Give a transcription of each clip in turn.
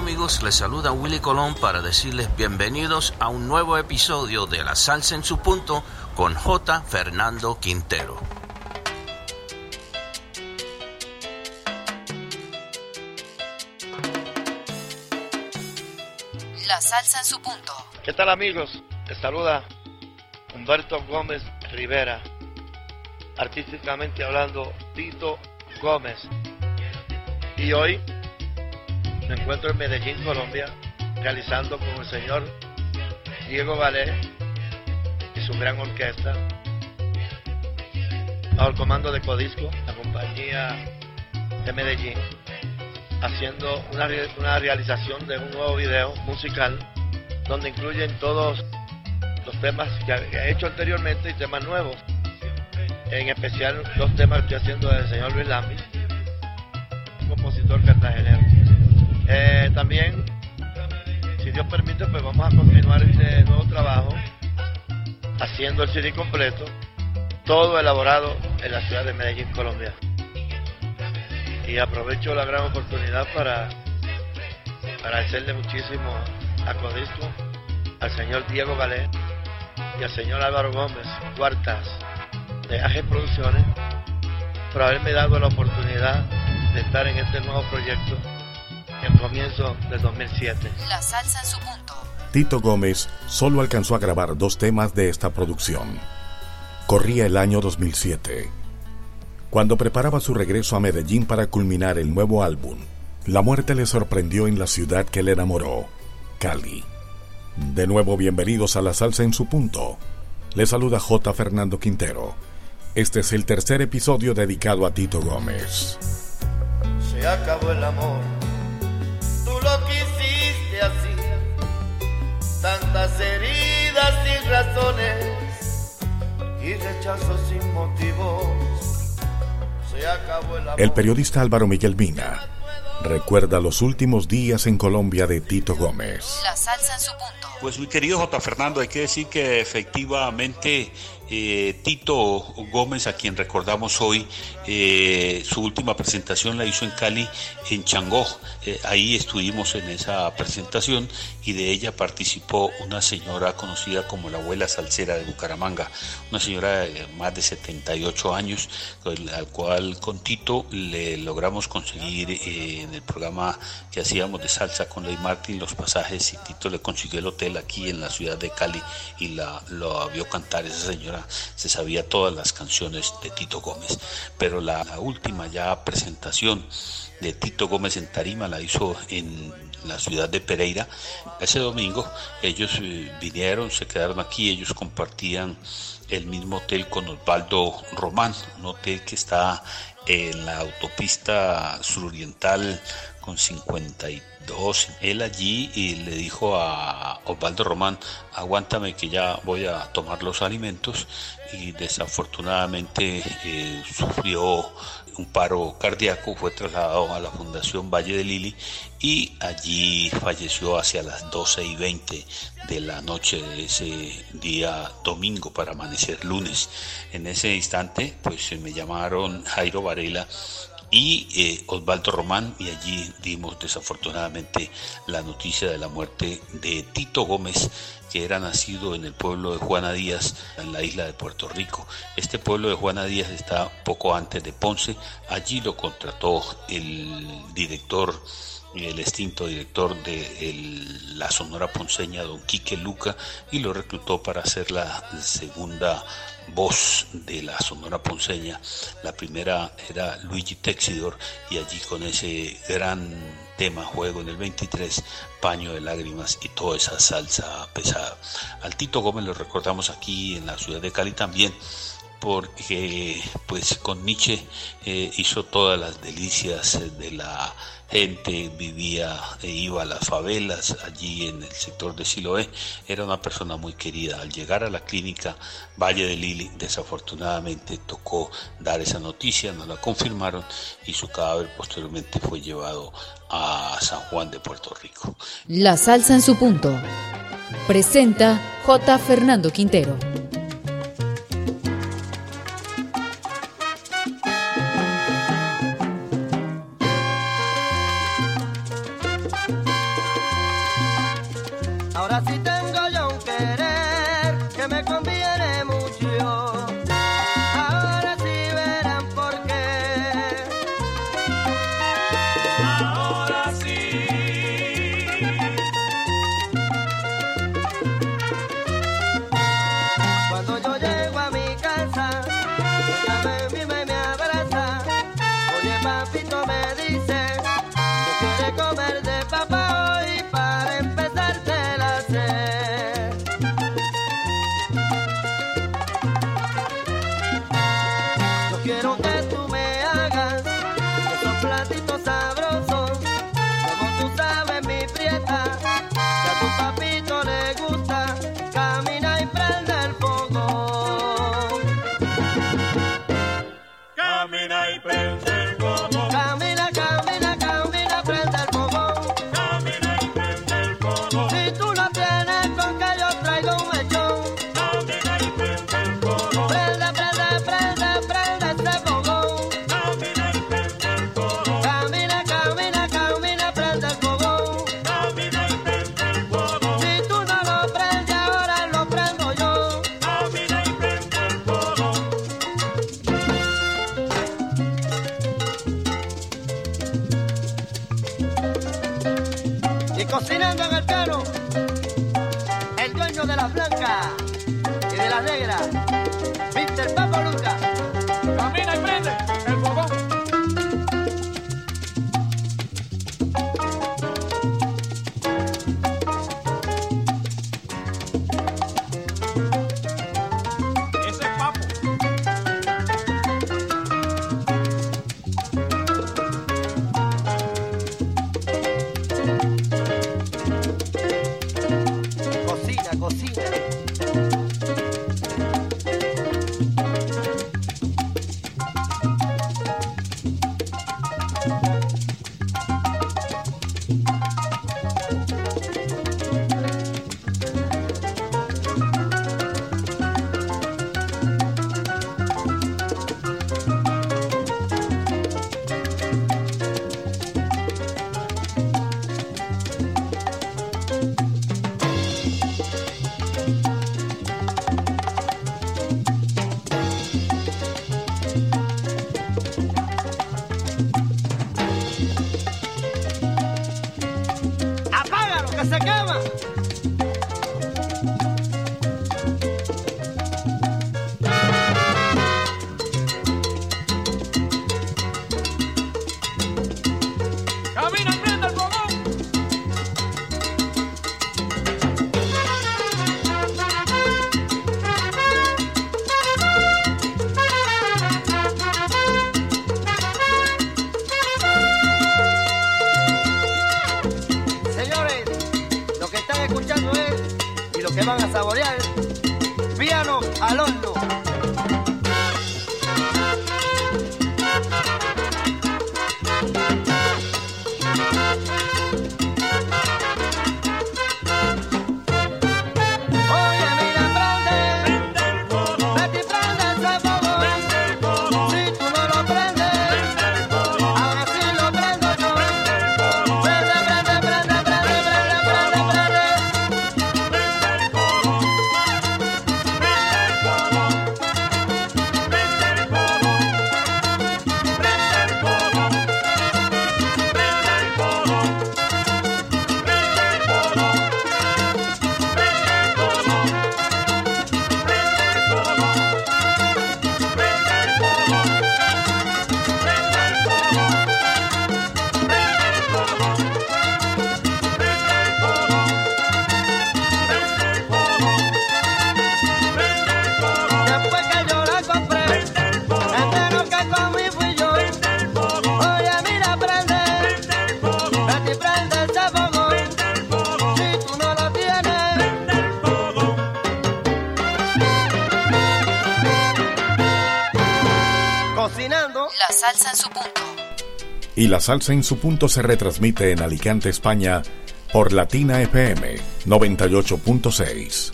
amigos? Les saluda Willy Colón para decirles bienvenidos a un nuevo episodio de La Salsa en su punto con J. Fernando Quintero. La salsa en su punto. ¿Qué tal amigos? Les saluda Humberto Gómez Rivera. Artísticamente hablando, Tito Gómez. Y hoy me encuentro en Medellín, Colombia, realizando con el señor Diego Valé y su gran orquesta, bajo el comando de Codisco, la compañía de Medellín, haciendo una, realización de un nuevo video musical donde incluyen todos los temas que he hecho anteriormente y temas nuevos. En especial los temas que estoy haciendo del señor Luis Lambi, compositor cartagenero. Eh, también, si Dios permite, pues vamos a continuar este nuevo trabajo haciendo el CD completo, todo elaborado en la ciudad de Medellín, Colombia. Y aprovecho la gran oportunidad para agradecerle muchísimo a Codisco, al señor Diego Galé y al señor Álvaro Gómez, cuartas de AG Producciones, por haberme dado la oportunidad de estar en este nuevo proyecto en comienzo del 2007. La salsa en su punto. Tito Gómez solo alcanzó a grabar dos temas de esta producción. Corría el año 2007. Cuando preparaba su regreso a Medellín para culminar el nuevo álbum, la muerte le sorprendió en la ciudad que le enamoró, Cali. De nuevo, bienvenidos a La Salsa en su punto. Le saluda J. Fernando Quintero. Este es el tercer episodio dedicado a Tito Gómez. Se acabó el amor Tantas heridas sin razones y rechazo sin motivos. Se acabó el amor. El periodista Álvaro Miguel Mina recuerda los últimos días en Colombia de Tito Gómez. La salsa en su punto. Pues mi querido J. Fernando, hay que decir que efectivamente eh, Tito Gómez, a quien recordamos hoy, eh, su última presentación la hizo en Cali, en Changó. Eh, ahí estuvimos en esa presentación y de ella participó una señora conocida como la abuela salsera de Bucaramanga, una señora de más de 78 años, al cual con Tito le logramos conseguir en el programa que hacíamos de salsa con Ley Martin los pasajes y Tito le consiguió el hotel aquí en la ciudad de Cali y la lo vio cantar esa señora se sabía todas las canciones de Tito Gómez, pero la, última ya presentación de Tito Gómez en Tarima la hizo en la ciudad de Pereira. Ese domingo ellos eh, vinieron, se quedaron aquí, ellos compartían el mismo hotel con Osvaldo Román, un hotel que está en la autopista suroriental con 52. Él allí y le dijo a Osvaldo Román, aguántame que ya voy a tomar los alimentos y desafortunadamente eh, sufrió un paro cardíaco, fue trasladado a la Fundación Valle de Lili y allí falleció hacia las 12 y 20 de la noche de ese día domingo para amanecer lunes. En ese instante pues me llamaron Jairo Varela y eh, Osvaldo Román y allí dimos desafortunadamente la noticia de la muerte de Tito Gómez que era nacido en el pueblo de Juana Díaz, en la isla de Puerto Rico. Este pueblo de Juana Díaz está poco antes de Ponce. Allí lo contrató el director el extinto director de la Sonora Ponceña, don Quique Luca, y lo reclutó para hacer la segunda voz de la Sonora Ponceña. La primera era Luigi Texidor y allí con ese gran tema juego en el 23, Paño de Lágrimas y toda esa salsa pesada. Al Tito Gómez lo recordamos aquí en la ciudad de Cali también porque pues con Nietzsche eh, hizo todas las delicias de la gente, vivía e iba a las favelas allí en el sector de Siloé, era una persona muy querida. Al llegar a la clínica Valle de Lili, desafortunadamente tocó dar esa noticia, no la confirmaron y su cadáver posteriormente fue llevado a San Juan de Puerto Rico. La salsa en su punto. Presenta J. Fernando Quintero. Y la salsa en su punto se retransmite en Alicante, España, por Latina FM 98.6.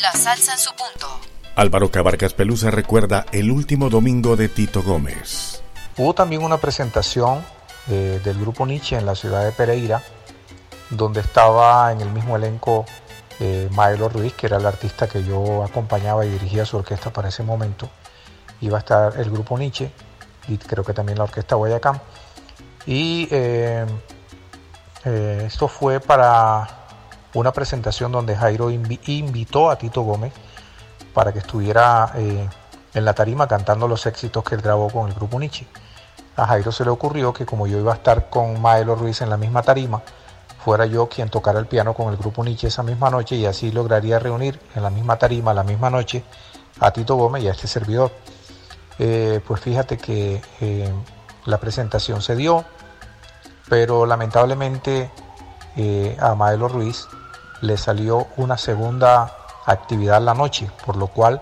La salsa en su punto. Álvaro Cabarcas Pelusa recuerda el último domingo de Tito Gómez. Hubo también una presentación del grupo Nietzsche en la ciudad de Pereira, donde estaba en el mismo elenco eh, Maelo Ruiz, que era el artista que yo acompañaba y dirigía su orquesta para ese momento. Iba a estar el grupo Nietzsche, y creo que también la Orquesta Guayacán. Y eh, eh, esto fue para una presentación donde Jairo invitó a Tito Gómez para que estuviera eh, en la tarima cantando los éxitos que él grabó con el grupo Nietzsche. A Jairo se le ocurrió que como yo iba a estar con Maelo Ruiz en la misma tarima, fuera yo quien tocara el piano con el grupo Nietzsche esa misma noche y así lograría reunir en la misma tarima, la misma noche, a Tito Gómez y a este servidor. Eh, pues fíjate que eh, la presentación se dio, pero lamentablemente eh, a Maelo Ruiz le salió una segunda actividad la noche, por lo cual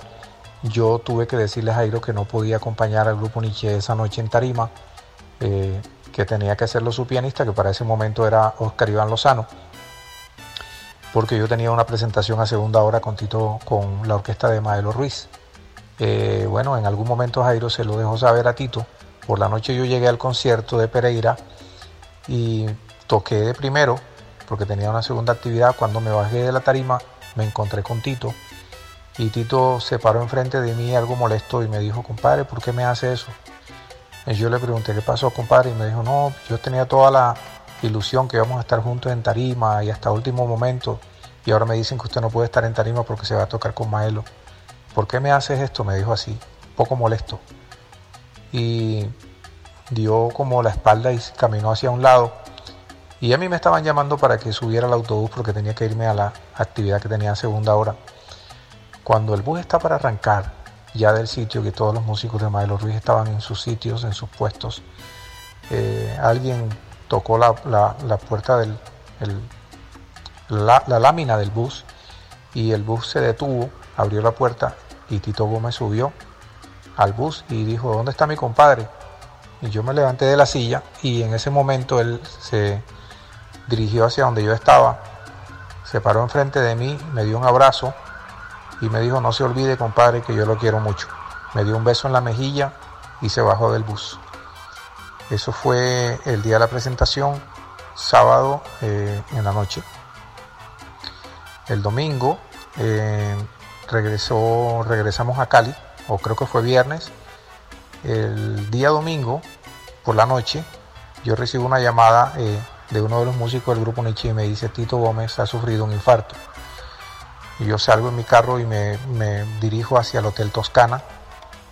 yo tuve que decirle a Jairo que no podía acompañar al grupo Nietzsche esa noche en Tarima, que tenía que hacerlo su pianista, que para ese momento era Oscar Iván Lozano, porque yo tenía una presentación a segunda hora con Tito, con la orquesta de Maelo Ruiz. Eh, bueno, en algún momento Jairo se lo dejó saber a Tito. Por la noche yo llegué al concierto de Pereira y toqué de primero, porque tenía una segunda actividad. Cuando me bajé de la tarima, me encontré con Tito. Y Tito se paró enfrente de mí algo molesto y me dijo, compadre, ¿por qué me hace eso? Y yo le pregunté, ¿qué pasó, compadre? Y me dijo, no, yo tenía toda la ilusión que íbamos a estar juntos en tarima y hasta último momento. Y ahora me dicen que usted no puede estar en tarima porque se va a tocar con Maelo. ¿Por qué me haces esto? Me dijo así, poco molesto. Y dio como la espalda y caminó hacia un lado. Y a mí me estaban llamando para que subiera al autobús porque tenía que irme a la actividad que tenía en segunda hora. Cuando el bus está para arrancar, ya del sitio, que todos los músicos de Maelo Ruiz estaban en sus sitios, en sus puestos. Eh, alguien tocó la, puerta del, la, lámina del bus y el bus se detuvo, abrió la puerta y Tito Gómez subió al bus y dijo, ¿dónde está mi compadre? Y yo me levanté de la silla y en ese momento él se dirigió hacia donde yo estaba, se paró enfrente de mí, me dio un abrazo y me dijo, no se olvide compadre que yo lo quiero mucho. Me dio un beso en la mejilla y se bajó del bus. Eso fue el día de la presentación, sábado eh, en la noche. El domingo eh, regresó, regresamos a Cali, o creo que fue viernes. El día domingo, por la noche, yo recibo una llamada eh, de uno de los músicos del grupo Nietzsche y me dice, Tito Gómez ha sufrido un infarto. Y yo salgo en mi carro y me, dirijo hacia el Hotel Toscana.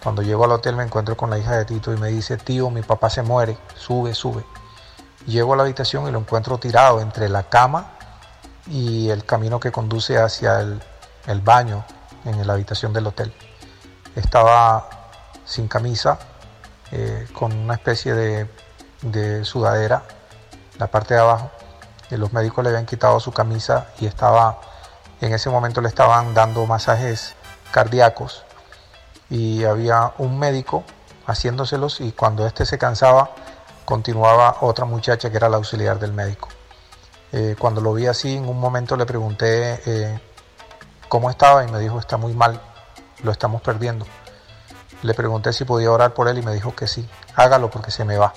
Cuando llego al hotel me encuentro con la hija de Tito y me dice, tío, mi papá se muere, sube, sube. Llego a la habitación y lo encuentro tirado entre la cama y el camino que conduce hacia el, baño en la habitación del hotel. Estaba sin camisa, eh, con una especie de, de sudadera, la parte de abajo. Y los médicos le habían quitado su camisa y estaba en ese momento le estaban dando masajes cardíacos y había un médico haciéndoselos y cuando este se cansaba continuaba otra muchacha que era la auxiliar del médico. Eh, cuando lo vi así, en un momento le pregunté eh, cómo estaba y me dijo está muy mal, lo estamos perdiendo. Le pregunté si podía orar por él y me dijo que sí, hágalo porque se me va.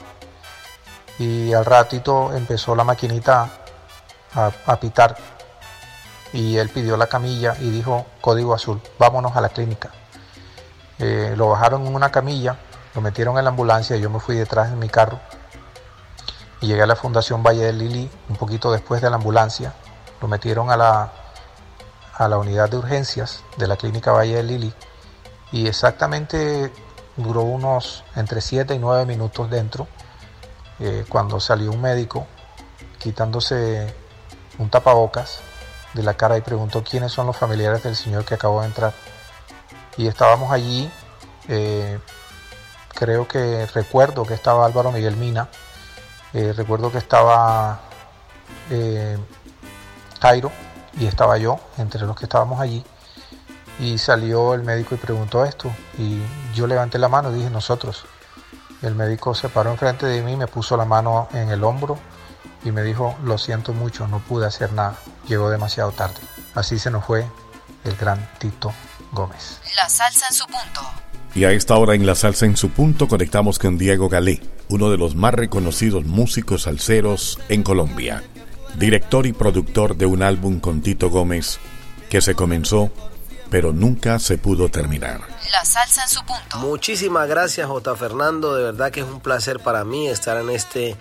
Y al ratito empezó la maquinita a, pitar y él pidió la camilla y dijo código azul, vámonos a la clínica. Eh, lo bajaron en una camilla, lo metieron en la ambulancia y yo me fui detrás de mi carro y llegué a la Fundación Valle de Lili un poquito después de la ambulancia. Lo metieron a la, a la unidad de urgencias de la clínica Valle de Lili y exactamente duró unos entre 7 y 9 minutos dentro eh, cuando salió un médico quitándose un tapabocas de la cara y preguntó quiénes son los familiares del señor que acabó de entrar. Y estábamos allí, eh, creo que recuerdo que estaba Álvaro Miguel Mina, eh, recuerdo que estaba Jairo y estaba yo, entre los que estábamos allí. Y salió el médico y preguntó esto. Y yo levanté la mano y dije nosotros. El médico se paró enfrente de mí, me puso la mano en el hombro y me dijo, lo siento mucho, no pude hacer nada, llegó demasiado tarde. Así se nos fue el gran Tito Gómez. La salsa en su punto. Y a esta hora en La Salsa en su punto conectamos con Diego Galé, uno de los más reconocidos músicos salseros en Colombia, director y productor de un álbum con Tito Gómez que se comenzó pero nunca se pudo terminar. La salsa en su punto. Muchísimas gracias J. Fernando, de verdad que es un placer para mí estar en este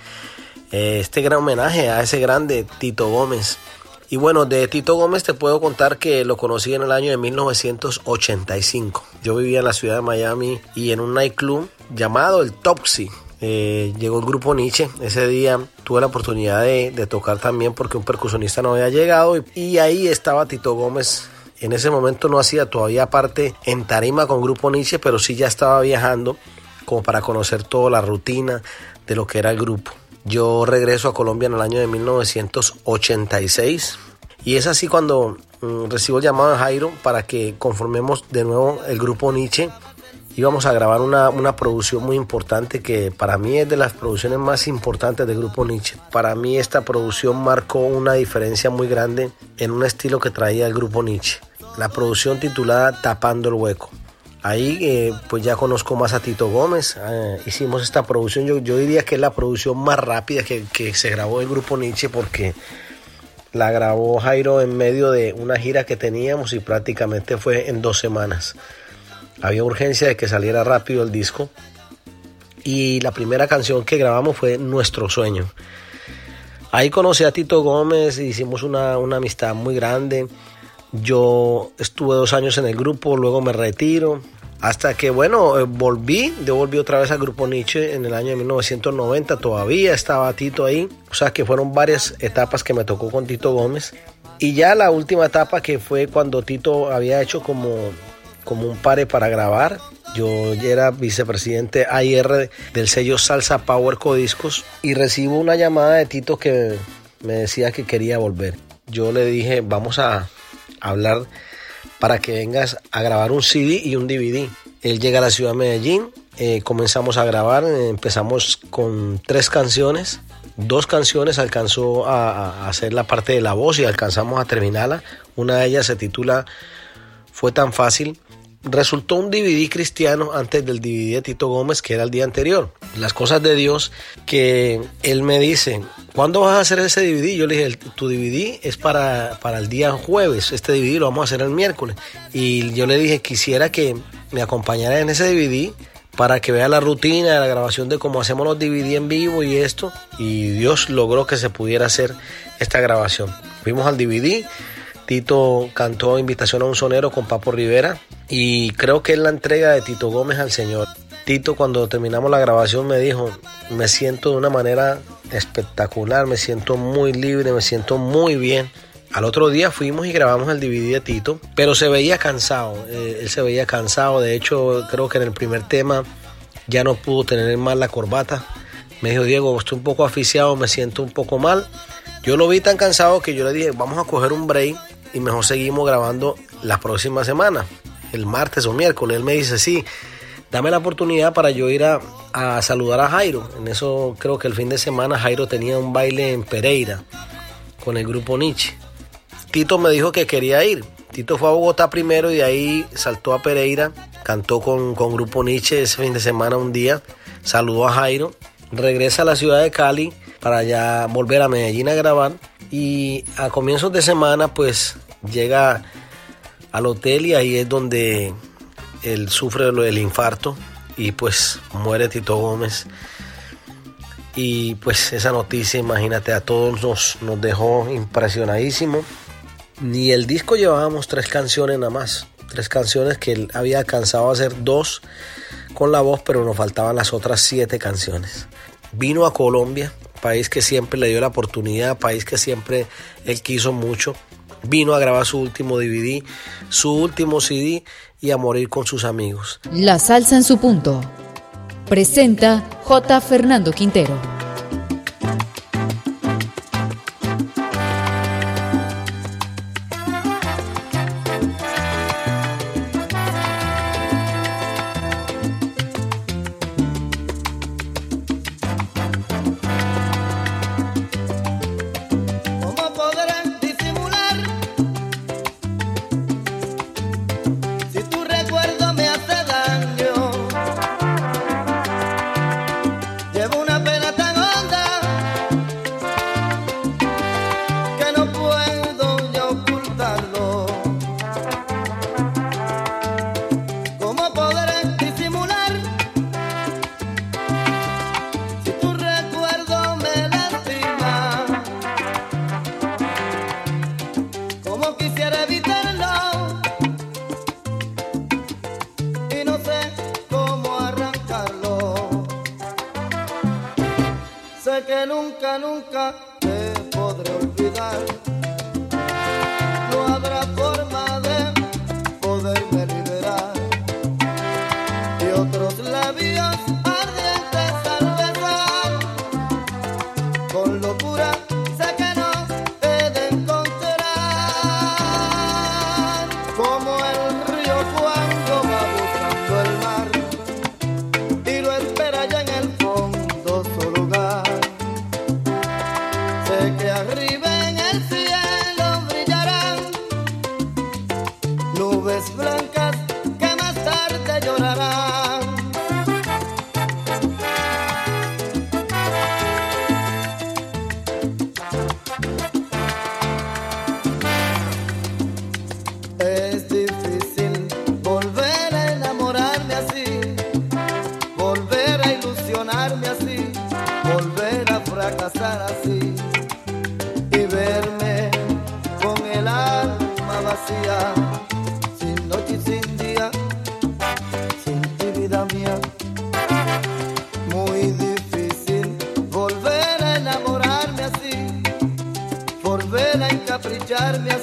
eh, este gran homenaje a ese grande Tito Gómez. Y bueno, de Tito Gómez te puedo contar que lo conocí en el año de 1985. Yo vivía en la ciudad de Miami y en un nightclub llamado el Topsy. Eh, llegó el grupo Nietzsche. Ese día tuve la oportunidad de, tocar también porque un percusionista no había llegado y, ahí estaba Tito Gómez en ese momento no hacía todavía parte en tarima con Grupo Nietzsche, pero sí ya estaba viajando como para conocer toda la rutina de lo que era el grupo. Yo regreso a Colombia en el año de 1986 y es así cuando mm, recibo el llamado de Jairo para que conformemos de nuevo el grupo Nietzsche. Íbamos a grabar una, una, producción muy importante que para mí es de las producciones más importantes del grupo Nietzsche. Para mí esta producción marcó una diferencia muy grande en un estilo que traía el grupo Nietzsche. La producción titulada Tapando el Hueco. Ahí eh, pues ya conozco más a Tito Gómez, eh, hicimos esta producción, yo, yo, diría que es la producción más rápida que, que se grabó el grupo Nietzsche porque la grabó Jairo en medio de una gira que teníamos y prácticamente fue en dos semanas. Había urgencia de que saliera rápido el disco y la primera canción que grabamos fue Nuestro Sueño. Ahí conocí a Tito Gómez, hicimos una, una amistad muy grande. Yo estuve dos años en el grupo, luego me retiro. Hasta que, bueno, eh, volví, yo volví otra vez al grupo Nietzsche en el año de 1990, todavía estaba Tito ahí. O sea que fueron varias etapas que me tocó con Tito Gómez. Y ya la última etapa que fue cuando Tito había hecho como, como un pare para grabar. Yo era vicepresidente AIR del sello Salsa Power Codiscos y recibo una llamada de Tito que me decía que quería volver. Yo le dije, vamos a, hablar para que vengas a grabar un CD y un DVD. Él llega a la ciudad de Medellín, eh, comenzamos a grabar, empezamos con tres canciones, dos canciones alcanzó a, hacer la parte de la voz y alcanzamos a terminarla. Una de ellas se titula Fue tan fácil. Resultó un DVD cristiano antes del DVD de Tito Gómez, que era el día anterior. Las cosas de Dios que él me dice, ¿cuándo vas a hacer ese DVD? Yo le dije, tu DVD es para, para el día jueves, este DVD lo vamos a hacer el miércoles. Y yo le dije, quisiera que me acompañara en ese DVD para que vea la rutina de la grabación de cómo hacemos los DVD en vivo y esto. Y Dios logró que se pudiera hacer esta grabación. Fuimos al DVD, Tito cantó Invitación a un sonero con Papo Rivera y creo que es la entrega de Tito Gómez al Señor. Tito cuando terminamos la grabación me dijo, me siento de una manera espectacular, me siento muy libre, me siento muy bien. Al otro día fuimos y grabamos el DVD de Tito, pero se veía cansado, eh, él se veía cansado, de hecho creo que en el primer tema ya no pudo tener más la corbata. Me dijo, Diego, estoy un poco aficiado, me siento un poco mal. Yo lo vi tan cansado que yo le dije, vamos a coger un break y mejor seguimos grabando la próxima semana, el martes o miércoles. Él me dice, sí, dame la oportunidad para yo ir a, saludar a Jairo. En eso creo que el fin de semana Jairo tenía un baile en Pereira con el grupo Nietzsche. Tito me dijo que quería ir. Tito fue a Bogotá primero y de ahí saltó a Pereira, cantó con, con Grupo Nietzsche ese fin de semana un día, saludó a Jairo, regresa a la ciudad de Cali para ya volver a Medellín a grabar y a comienzos de semana pues llega al hotel y ahí es donde él sufre lo del infarto y pues muere Tito Gómez. Y pues esa noticia, imagínate, a todos nos, nos dejó impresionadísimo. Ni el disco llevábamos tres canciones nada más. Tres canciones que él había alcanzado a hacer dos con la voz, pero nos faltaban las otras siete canciones. Vino a Colombia, país que siempre le dio la oportunidad, país que siempre él quiso mucho vino a grabar su último DVD, su último CD y a morir con sus amigos. La salsa en su punto. Presenta J. Fernando Quintero. A encapricharme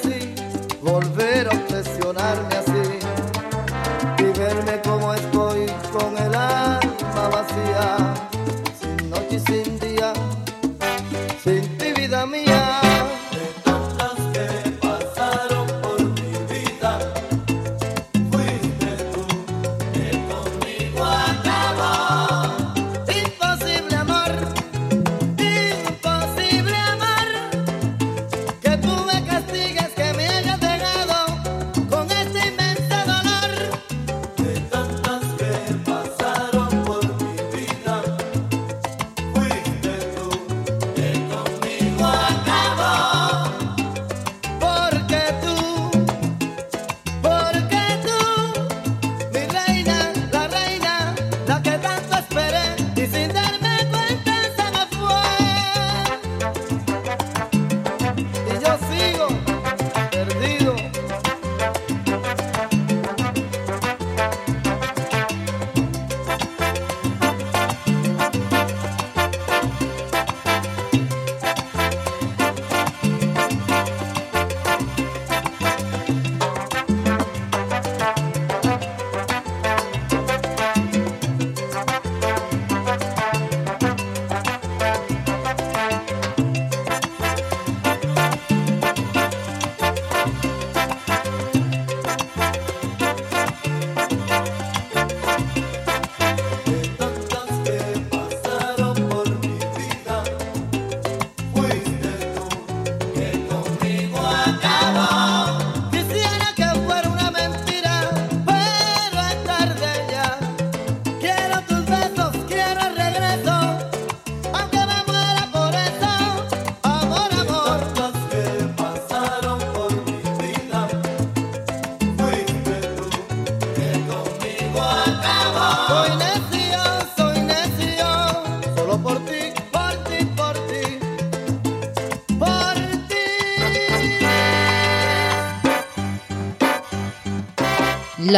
que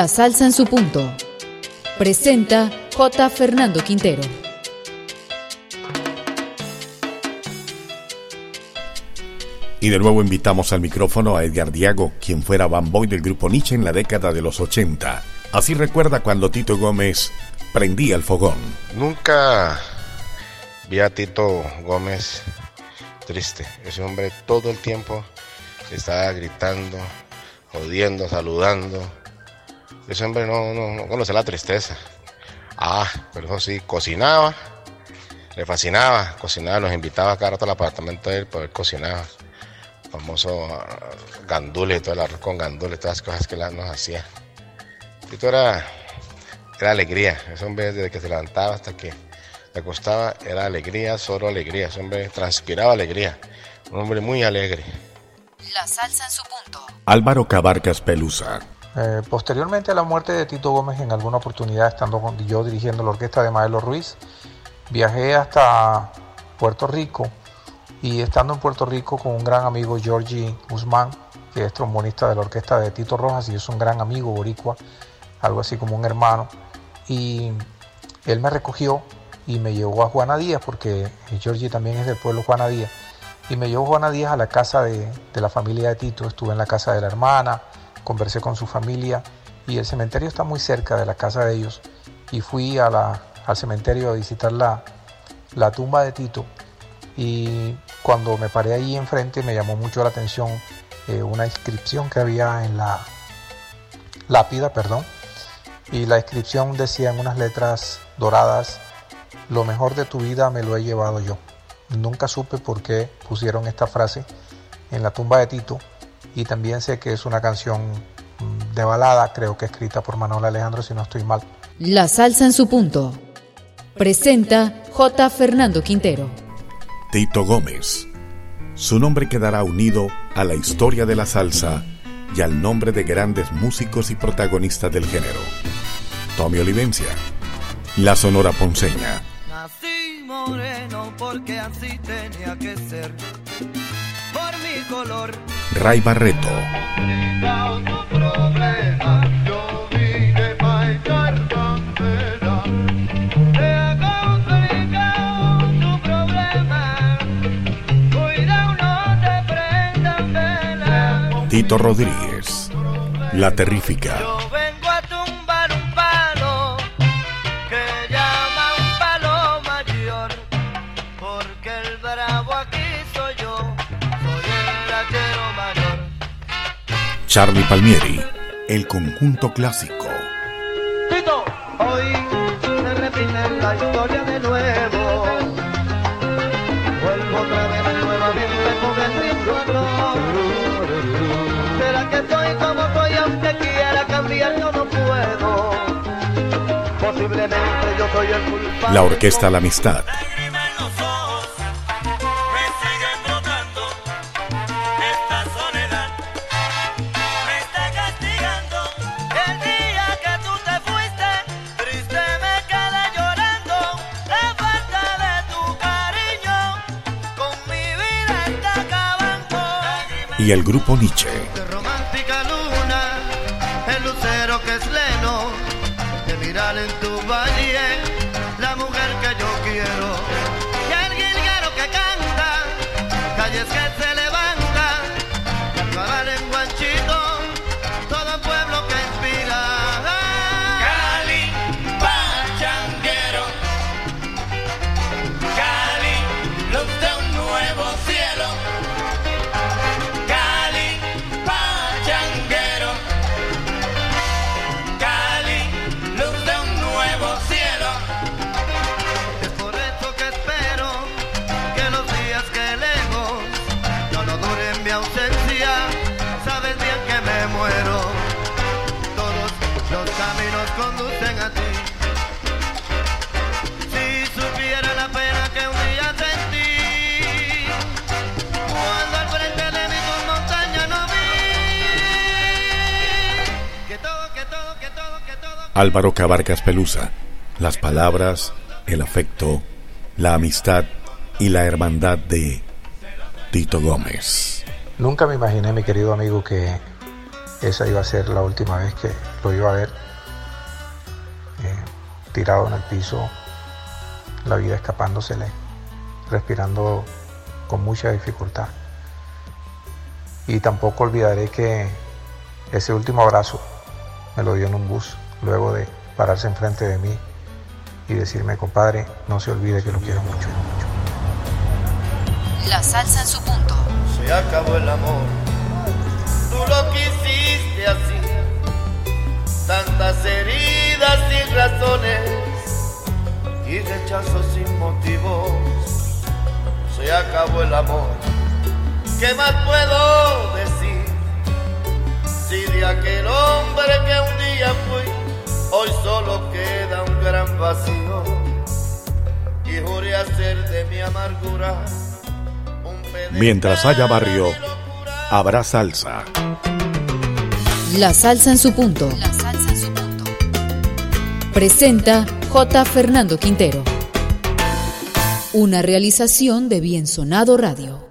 La salsa en su punto. Presenta J. Fernando Quintero. Y de nuevo invitamos al micrófono a Edgar Diago, quien fuera Boy del grupo Nietzsche en la década de los 80. Así recuerda cuando Tito Gómez prendía el fogón. Nunca vi a Tito Gómez triste. Ese hombre todo el tiempo estaba gritando, jodiendo, saludando. Ese hombre no, no, no conoce la tristeza. Ah, pero eso sí, cocinaba, le fascinaba, cocinaba, nos invitaba cada rato al apartamento de él, pero él cocinaba. Famoso ah, gandules, todo el arroz con gandules, todas las cosas que él nos hacía. Tito era, era alegría. Ese hombre desde que se levantaba hasta que le acostaba era alegría, solo alegría. Ese hombre transpiraba alegría. Un hombre muy alegre. La salsa en su punto. Álvaro Cabarcas Pelusa. Eh, posteriormente a la muerte de Tito Gómez, en alguna oportunidad, estando yo dirigiendo la orquesta de Maelo Ruiz, viajé hasta Puerto Rico y estando en Puerto Rico con un gran amigo, Georgie Guzmán, que es trombonista de la orquesta de Tito Rojas y es un gran amigo boricua, algo así como un hermano, y él me recogió y me llevó a Juana Díaz, porque Georgie también es del pueblo Juana Díaz, y me llevó Juana Díaz a la casa de, de la familia de Tito, estuve en la casa de la hermana, conversé con su familia y el cementerio está muy cerca de la casa de ellos. Y fui al cementerio a visitar la, la tumba de Tito. Y cuando me paré ahí enfrente me llamó mucho la atención eh, una inscripción que había en la lápida, perdón, y la inscripción decía en unas letras doradas, lo mejor de tu vida me lo he llevado yo. Nunca supe por qué pusieron esta frase en la tumba de Tito y también sé que es una canción mm, de balada, creo que escrita por Manuel Alejandro si no estoy mal. La salsa en su punto. Presenta J. Fernando Quintero. Tito Gómez. Su nombre quedará unido a la historia de la salsa y al nombre de grandes músicos y protagonistas del género. Tommy Olivencia. La Sonora Ponceña. Nací moreno porque así tenía que ser. Por mi color. Ray Barreto. tu problema, yo vine Charlie Palmieri. El conjunto clásico. Tito, hoy se repite la historia de nuevo. Vuelvo otra vez nuevamente con el mismo error. ¿Será que soy como soy aunque quiera cambiar yo no puedo? Posiblemente yo soy el culpable. La Orquesta La Amistad. Y el grupo Nietzsche. Álvaro Cabarcas Pelusa. Las palabras, el afecto, la amistad y la hermandad de Tito Gómez. Nunca me imaginé, mi querido amigo, que esa iba a ser la última vez que lo iba a ver eh, tirado en el piso, la vida escapándosele, respirando con mucha dificultad. Y tampoco olvidaré que ese último abrazo me lo dio en un bus, luego de pararse enfrente de mí y decirme, compadre, no se olvide que lo quiero mucho. La salsa en su punto. Se acabó el amor, tú lo quisiste así. Tantas heridas sin razones y rechazos sin motivos. Se acabó el amor, ¿qué más puedo decir? Si de aquel hombre que un día fui, hoy solo queda un gran vacío. Y juré hacer de mi amargura un Mientras haya barrio, habrá salsa. La salsa en su punto. Presenta J. Fernando Quintero. Una realización de Bien Sonado Radio.